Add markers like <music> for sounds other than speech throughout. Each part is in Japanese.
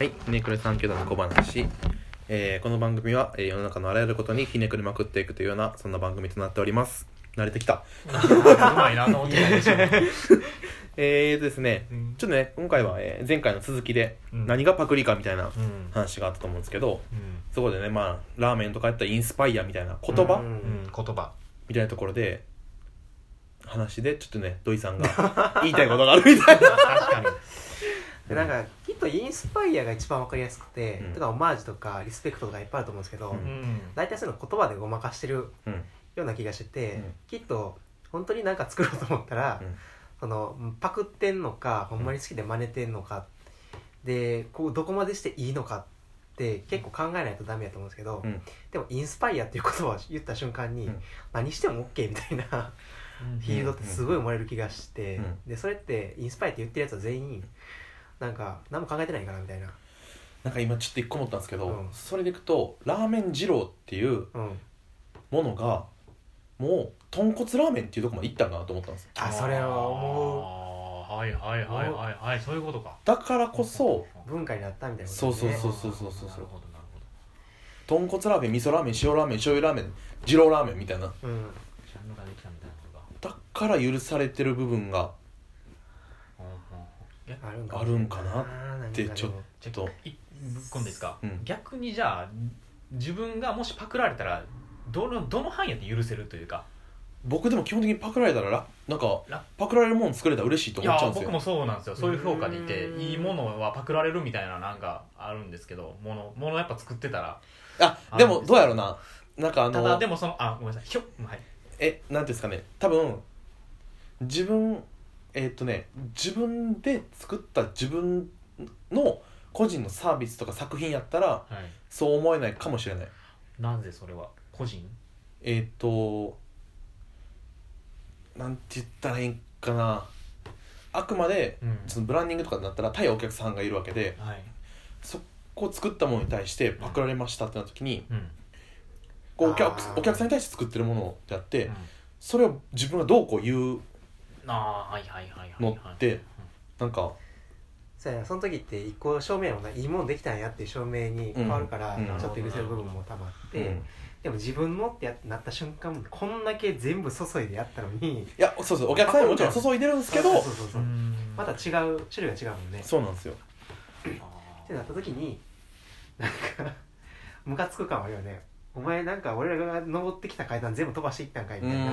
はい、ひねくれ3級団の小話、えーこの番組は、えー世の中のあらゆることにひねくれまくっていくというようなそんな番組となっております。慣れてきた。うまいなと思ってたんでしょえーとですねうん。ちょっとね今回は、えー前回の続きでうん。何がパクリかみたいなうん。話があったと思うんですけどうん。そこでねまあラーメンとかやったらインスパイアみたいな言葉、うん。うん。言葉。みたいなところで話でちょっとね土井さんが言いたいことがあるみたいな。確かに。でなんかとインスパイアが一番わかりやすくて、うん。とかオマージュとかリスペクトとかいっぱいあると思うんですけど、うん。うん大体そういうの言葉でごまかしてるうん。ような気がしてて、うん。きっと本当になんか作ろうと思ったら、うん。そのパクってんのかほんまに好きで真似てんのか、でこうどこまでしていいのかって結構考えないとダメやと思うんですけど、うん。でもインスパイアっていう言葉を言った瞬間に、うん。何しても OK みたいなフィールドってすごい生まれる気がして、うん。でそれってインスパイアって言ってるやつは全員なんか何も考えてないかなみたいな。なんか今ちょっと一個思ったんですけど、うん。それでいくとラーメン二郎っていううん。ものがもう豚骨ラーメンっていうところまで行ったんかなと思ったんですよ。あそれは思あーはいはいはいはいはいそういうことか。だからこそう文化になったみたいなそうそううそうそうそうそうなるほどなるほど豚骨ラーメン味噌ラーメン塩ラーメン醤油ラーメン二郎ラーメンみたいな。うん。ジャンルができたみたいなことが。だから許されてる部分があるんかあるんかな？ってちょっと。ぶっ込んですか、うん。逆にじゃあ自分がもしパクられたらどのどの範囲やって許せるというか？僕でも基本的にパクられたららなんかラパクられるもん作れたら嬉しいと思っちゃうんですよ。僕もそうなんですよ。そういう評価でいてうんいいものはパクられるみたいななんかあるんですけどものものやっぱ作ってたら。あでもどうやろうな。なんかあのただでもそのあごめんなさい。ひょはい。えなんていうんですかね。多分自分えーっとね自分で作った自分の個人のサービスとか作品やったらはい。そう思えないかもしれない。なぜそれは？個人？えーっとなんて言ったらいいんかな。あくまでうん。そのブランディングとかになったら対お客さんがいるわけではい。そこを作ったものに対してパクられましたってなった時にうん。こうお客お客さんに対して作ってるものであって、うん。それを自分がどうこう言うああはいはいはいはいのはい。ってなんかそうやなその時って一個証明もないいもんできたんやっていう証明に変わるから、うん。うんちょっと許せる部分もたまって、うん。でも自分のってやなった瞬間こんだけ全部注いでやったのにいやそうそうお客さんにもちろん注いでるんですけどそうそうそうまた違う種類が違うもんね。そうなんですよ。あってなった時になんかムカつく感はあるよね。お前なんか俺らが登ってきた階段全部飛ばしていったんかいうみたいな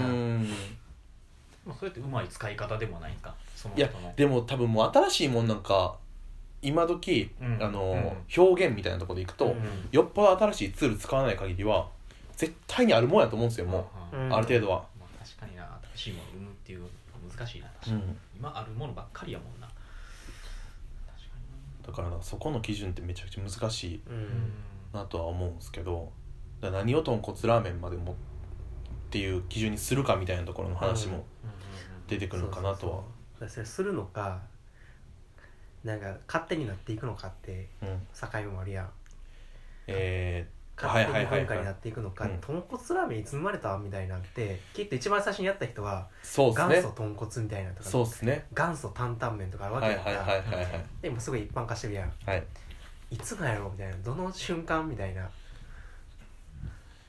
まあそれってうまい使い方でもないんかそのいやでも多分もう新しいもんなんか今時、うんあの、うん。表現みたいなところでいくと、うんよっぽど新しいツール使わない限りは絶対にあるもんやと思うんですよもう、うんある程度は、まあ、確かにな新しいものを生むっていうのは難しいな確かに、うん、今あるものばっかりやもんな。確かだからなそこの基準ってめちゃくちゃ難しいうん。になとは思うんですけど何を豚骨ラーメンまでもっていう基準にするかみたいなところの話も出てくるのかなとは。それするのかなんか勝手になっていくのかってうん。境目もあるやん。えー、勝手に文化になはいっていくのか、うん豚骨ラーメンいつ生まれたみたいなんてきっと一番最初にやった人は元祖豚骨みたいなとかそうですね。元祖担々麺とかあるわけやん。か、はいはいはいはいはい。でもすごい一般化してるやん。はい。いつなんやろみたいな。どの瞬間みたいな。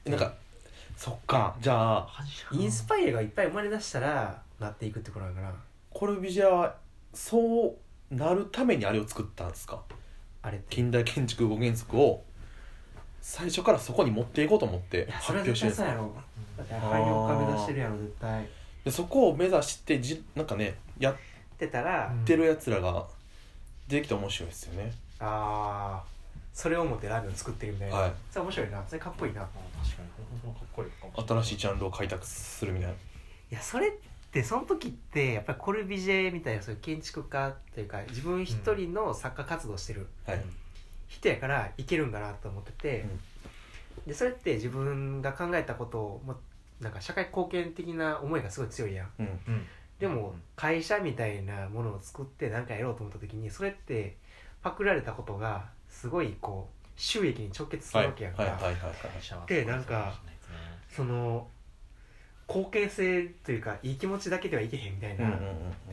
なんかそっか。じゃあインスパイアがいっぱい生まれ出したらなっていくってことだからコルビジェはそうなるためにあれを作ったんですか？あれって。近代建築5原則を最初からそこに持っていこうと思って発表してるんですかだって廃業化目指してるやろ絶対。でそこを目指してじなんかねやっってたら、うん。てるやつらが出てきて面白いですよね、ああそれを思ってラーメンを作ってるみたいな、はい。それ面白いな。それかっこいいな。あ確かに。ほんとかっこいいかも新しいジャンルを開拓するみたいな。いやそれってその時ってやっぱりコルビジェみたいなそういう建築家っていうか自分一人の作家活動してるはい、人やからいけるんかなと思ってて、でそれって自分が考えたことをもなんか社会貢献的な思いがすごい強いやん。うん。うん。でも会社みたいなものを作って何かやろうと思った時にそれってパクられたことがすごいこう収益に直結すはいるわけやんか、はいはいはいはい会社はでなんかその貢献性というかいい気持ちだけではいけへんみたいな、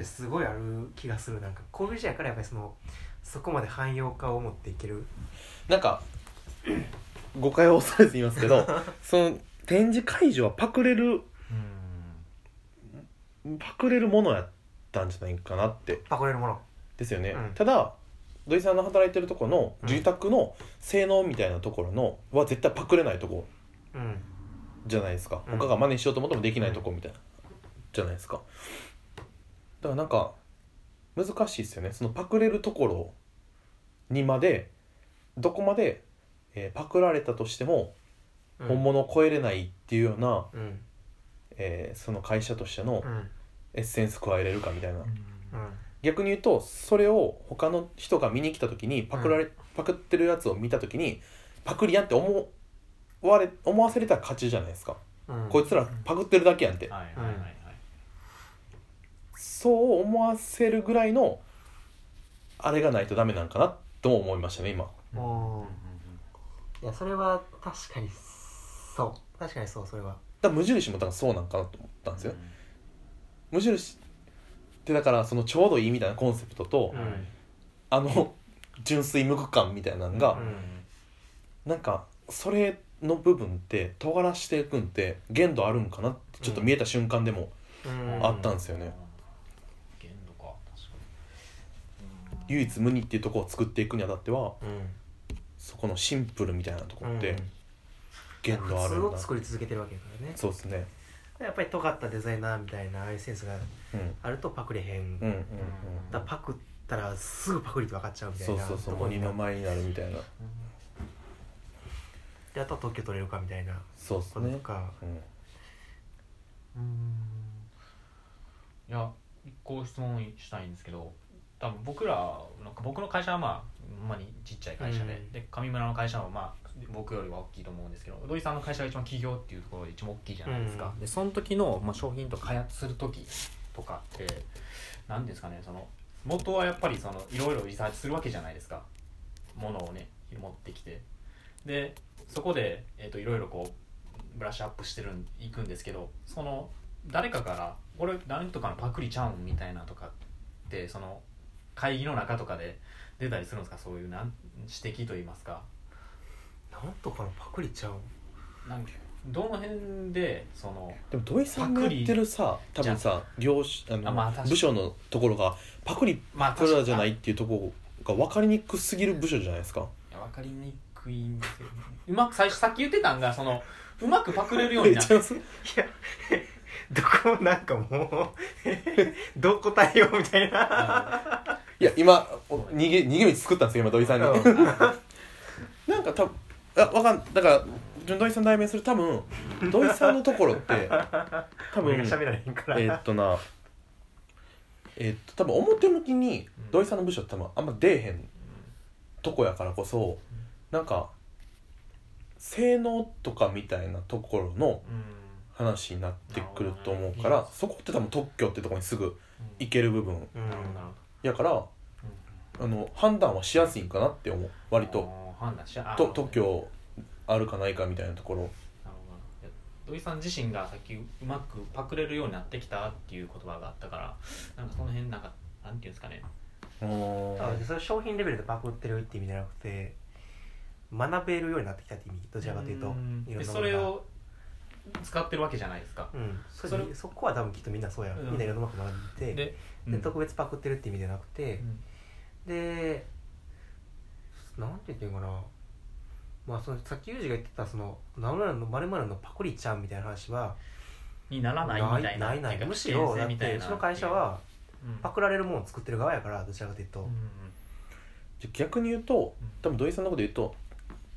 すごいある気がする。なんかこういう時やからやっぱりそのそこまで汎用化を持っていける。なんか <coughs> 誤解を恐れず言いますけど <laughs> その展示会場はパクれるパクれるものやったんじゃないかなって。パクれるもの。ですよね、うん。ただ土井さんの働いてるところの住宅の性能みたいなところのは絶対パクれないとこうん。じゃないですか、うん。他が真似しようと思ってもできないとこみたいな、じゃないですか。だからなんか難しいですよね。そのパクれるところにまでどこまで、えーパクられたとしてもうん。本物を超えれないっていうような、うん。えーその会社としてのうん。エッセンス加えれるかみたいな、うん逆に言うとそれを他の人が見に来た時にパクられ、パクってるやつを見た時にパクリやんって思われ思わせれたら勝ちじゃないですか、うん。こいつらパクってるだけやんって、はいはいはいはい。そう思わせるぐらいのあれがないとダメなんかなとも思いましたね今。おいやそれは確かにそう。確かにそうそれは。だから無印も多分そうなんかなと思ったんですよ、無印ってだからそのちょうどいいみたいなコンセプトと、うん。あの純粋無垢感みたいなのが、うん。なんかそれの部分って尖らしていくんって限度あるんかなってちょっと見えた瞬間でもうん。あったんですよね、限度か確かに。唯一無二っていうところを作っていくにあたってはうん。そこのシンプルみたいなところってうん。限度あるんだ、作り続けてるわけだからね。そうですねやっぱり尖ったデザイナーみたいなああいうセンスがうん。あるとパクれへん、だパクったらすぐパクリって分かっちゃうみたいうなそそうそう。ところにな鬼の前になるみたいな。であとは特許取れるかみたいなそうですね。こととか、うん。うん。いや一個質問したいんですけど多分僕らなんか僕の会社はまあほんまにちっちゃい会社で,、うん。で上村の会社はまあ僕よりは大きいと思うんですけど土井さんの会社が一番企業っていうところで一番大きいじゃないですか、うん。でその時の、まあ、商品とか開発する時とかって何ですかねその元はやっぱりそのいろいろリサーチするわけじゃないですか。ものをね持ってきて。でそこで、えー、といろいろこうブラッシュアップしてるんいくんですけどその誰かから「これ何とかのパクリちゃうん?」みたいなとかってその会議の中とかで出たりするんですか？そういうなん指摘といいますかなんとかのパクリちゃう？なんかどの辺でそのでも土井さんがやってるさ多分さ業種あのあまあ部署のところがパクリまあプラじゃないいっていうところが分かりにくすぎる部署じゃないですか？や分かりにくいんですよね。うまく最初さっき言ってたんがそのうまくパクれるようになっ <laughs> ています？いや <laughs> どこもなんかもう <laughs> どう答えようみたいな、いや今お逃げ逃げ道作ったんですよ今土井さんに。うん。なんか多分あわかんだから土井さん代弁する多分土井さんのところって <laughs> 多分俺が喋られへんから、えーっとなえーっと多分表向きに土井さんの部署って多分あんま出えへんとこやからこそなんか性能とかみたいなところのうん話になってくると思うからそこって多分特許ってところにすぐ行ける部分やからどあの判断はしやすいんかなって思う。割と判断しあと特許あるかないかみたいなところ。土井さん自身がさっきうまくパクれるようになってきたっていう言葉があったからなんかその辺なんかなんていうんですかね。あそれ商品レベルでパクってるって意味じゃなくて学べるようになってきたって意味どちらかというとそれを使ってるわけじゃないですか。うん。そそれれそこは多分きっとみんなそうやろ、うん。みんないろんなこと学んでてでで特別パクってるって意味じゃなくて、うん。でなんて言ってんかな。まあそのさっきユージが言ってたその何々の〇〇のパクリちゃんみたいな話はにならないみたいな。ないないむしろ危険性みたいな。だってうちの会社はうん。パクられるものを作ってる側やからどちらかというと、うんじゃ逆に言うとうん。多分土井さんのこと言うと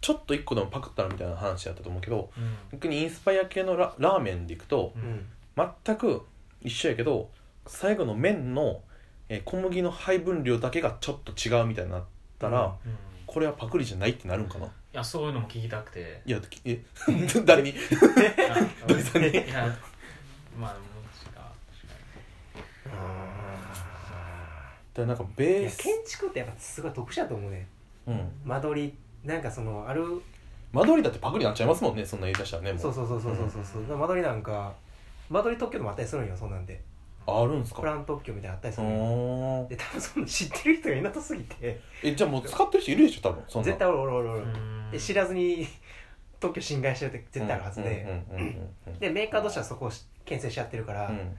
ちょっと一個でもパクったらみたいな話だったと思うけどうん。逆にインスパイア系のララーメンでいくとうんうん。全く一緒やけど最後の麺の、えー小麦の配分量だけがちょっと違うみたいになったら、うんうんこれはパクリじゃないってなるんかな？いやそういうのも聞きたくて。いやきえ？<laughs> 誰に？土井さんにいやまあもしかだからなんかいベース、や建築ってやっぱすごい特殊だと思うね。うん、間取り。なんかそのある間取りだってパクリになっちゃいますもんねそんな言い出したらねもう。そうそうそうそうそうそう。そう、間取りなんか間取り特許でもあったりするんよそうなんでああるんですか？プラン特許みたいなのあったりすうるで多分その知ってる人がいなさすぎて。えじゃあもう使ってる人いるでしょ多分そんな絶対おるおるおるおる。知らずに特許侵害してるって絶対あるはずで、うんうんうんうんでメーカーとしてはそこを牽制しちゃってるから、うん。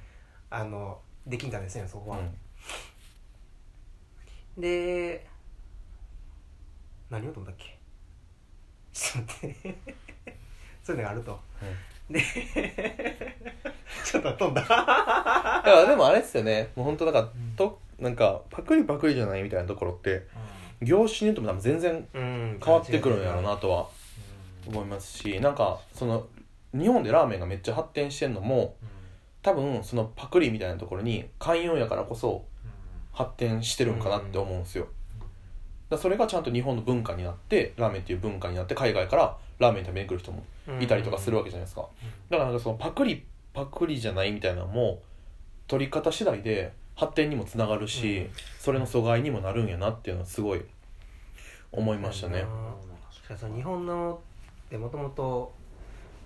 あのできんかですねそこは、うん。で何をとんだっけ？ちょっと待って。<laughs> そういうのがあるとで <laughs> ちょっと飛んだ。だからでもあれですよね。もう本当なんか、うん。となんかパクリパクリじゃないみたいなところって業種によっても全然うん変わってくるんやろうなとは思いますしなんかその日本でラーメンがめっちゃ発展してんのも多分そのパクリみたいなところに寛容やからこそ発展してるんかなって思うんですよ、だからそれがちゃんと日本の文化になってラーメンっていう文化になって海外からラーメン食べに来る人もいたりとかするわけじゃないですか、だからなんかそのパクリパクリじゃないみたいなのも取り方次第で発展にもつながるし、うん。それの阻害にもなるんやなっていうのはすごい思いましたね、日本のでもともと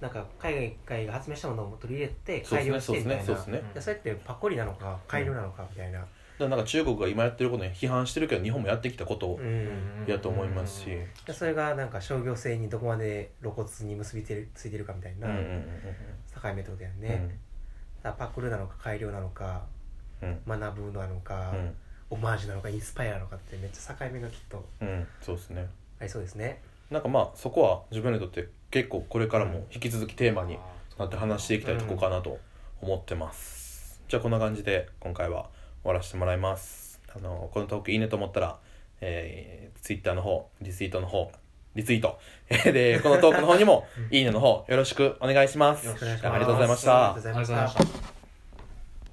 なんか海外が発明したものを取り入れて改良してみたいな。ですねそうですねでそれってパコリなのか改良なのかみたいな、だからなんか中国が今やってることに批判してるけど日本もやってきたことやと思いますし、でそれがなんか商業性にどこまで露骨に結びてるついてるかみたいな境目ってことやんね、うん。パクルなのか改良なのかうん。学ぶなのか、うん。オマージュなのかインスパイアなのかってめっちゃ境目がきっとうん。そうですね。ありそうですね。なんかまあそこは自分にとって結構これからも引き続きテーマになって話していきたいとこかなと思ってます、じゃあこんな感じで今回は終わらせてもらいます。あのこのトークいいねと思ったら、えー、Twitter の方リツイートの方リツイート。<laughs> でこのトークの方にもいいねの方よろしくお願いします。よろしくお願いします。ありがとうございました。ありがとうございました